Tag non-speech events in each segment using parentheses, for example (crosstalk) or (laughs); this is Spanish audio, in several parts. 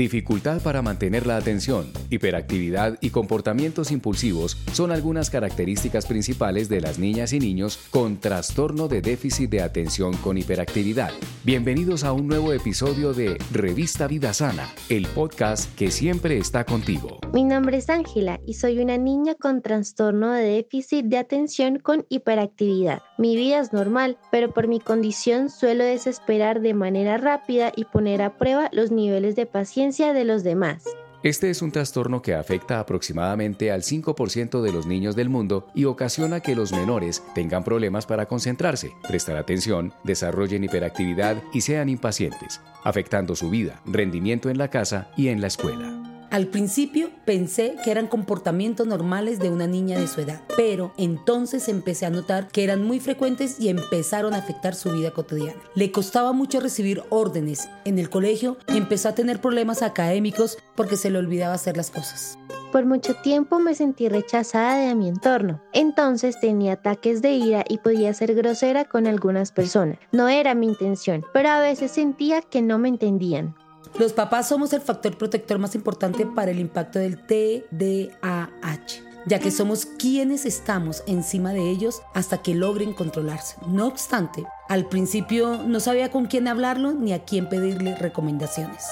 Dificultad para mantener la atención, hiperactividad y comportamientos impulsivos son algunas características principales de las niñas y niños con trastorno de déficit de atención con hiperactividad. Bienvenidos a un nuevo episodio de Revista Vida Sana, el podcast que siempre está contigo. Mi nombre es Ángela y soy una niña con trastorno de déficit de atención con hiperactividad. Mi vida es normal, pero por mi condición suelo desesperar de manera rápida y poner a prueba los niveles de paciencia de los demás. Este es un trastorno que afecta aproximadamente al 5% de los niños del mundo y ocasiona que los menores tengan problemas para concentrarse, prestar atención, desarrollen hiperactividad y sean impacientes, afectando su vida, rendimiento en la casa y en la escuela. Al principio pensé que eran comportamientos normales de una niña de su edad, pero entonces empecé a notar que eran muy frecuentes y empezaron a afectar su vida cotidiana. Le costaba mucho recibir órdenes. En el colegio empezó a tener problemas académicos porque se le olvidaba hacer las cosas. Por mucho tiempo me sentí rechazada de mi entorno. Entonces tenía ataques de ira y podía ser grosera con algunas personas. No era mi intención, pero a veces sentía que no me entendían. Los papás somos el factor protector más importante para el impacto del TDAH, ya que somos quienes estamos encima de ellos hasta que logren controlarse. No obstante, al principio no sabía con quién hablarlo ni a quién pedirle recomendaciones.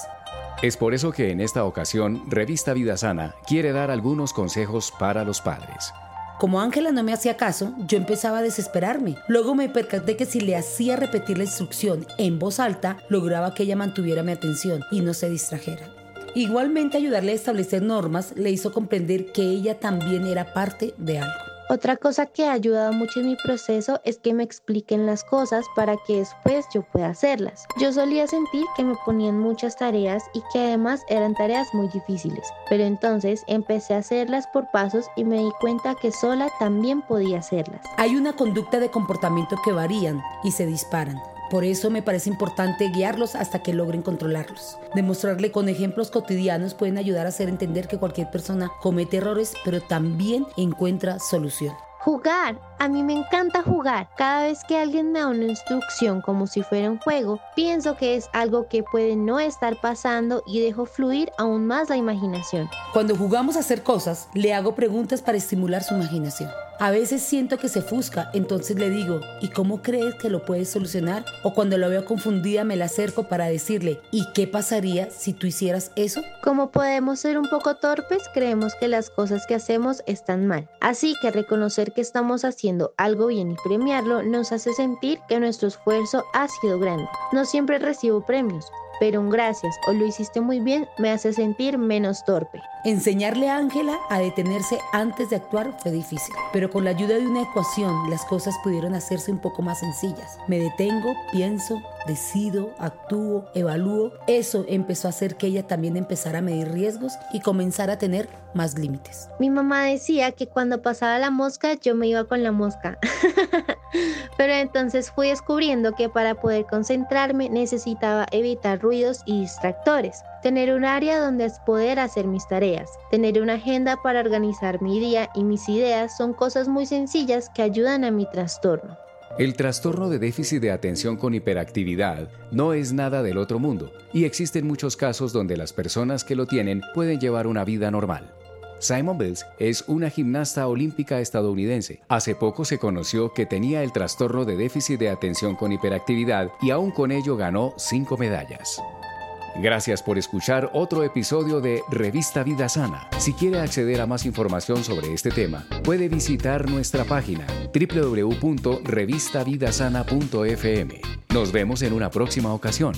Es por eso que en esta ocasión Revista Vida Sana quiere dar algunos consejos para los padres. Como Ángela no me hacía caso, yo empezaba a desesperarme. Luego me percaté que si le hacía repetir la instrucción en voz alta, lograba que ella mantuviera mi atención y no se distrajera. Igualmente ayudarle a establecer normas le hizo comprender que ella también era parte de algo. Otra cosa que ha ayudado mucho en mi proceso es que me expliquen las cosas para que después yo pueda hacerlas. Yo solía sentir que me ponían muchas tareas y que además eran tareas muy difíciles, pero entonces empecé a hacerlas por pasos y me di cuenta que sola también podía hacerlas. Hay una conducta de comportamiento que varían y se disparan. Por eso me parece importante guiarlos hasta que logren controlarlos. Demostrarle con ejemplos cotidianos pueden ayudar a hacer entender que cualquier persona comete errores, pero también encuentra solución. Jugar. A mí me encanta jugar. Cada vez que alguien me da una instrucción como si fuera un juego, pienso que es algo que puede no estar pasando y dejo fluir aún más la imaginación. Cuando jugamos a hacer cosas, le hago preguntas para estimular su imaginación. A veces siento que se fusca, entonces le digo, ¿y cómo crees que lo puedes solucionar? O cuando lo veo confundida me la acerco para decirle, ¿y qué pasaría si tú hicieras eso? Como podemos ser un poco torpes, creemos que las cosas que hacemos están mal. Así que reconocer que estamos haciendo algo bien y premiarlo nos hace sentir que nuestro esfuerzo ha sido grande. No siempre recibo premios, pero un gracias o lo hiciste muy bien me hace sentir menos torpe. Enseñarle a Ángela a detenerse antes de actuar fue difícil, pero con la ayuda de una ecuación las cosas pudieron hacerse un poco más sencillas. Me detengo, pienso, decido, actúo, evalúo. Eso empezó a hacer que ella también empezara a medir riesgos y comenzara a tener más límites. Mi mamá decía que cuando pasaba la mosca yo me iba con la mosca. (laughs) Pero entonces fui descubriendo que para poder concentrarme necesitaba evitar ruidos y distractores, tener un área donde poder hacer mis tareas, tener una agenda para organizar mi día y mis ideas son cosas muy sencillas que ayudan a mi trastorno. El trastorno de déficit de atención con hiperactividad no es nada del otro mundo y existen muchos casos donde las personas que lo tienen pueden llevar una vida normal. Simon Bills es una gimnasta olímpica estadounidense. Hace poco se conoció que tenía el trastorno de déficit de atención con hiperactividad y aún con ello ganó cinco medallas. Gracias por escuchar otro episodio de Revista Vida Sana. Si quiere acceder a más información sobre este tema, puede visitar nuestra página www.revistavidasana.fm. Nos vemos en una próxima ocasión.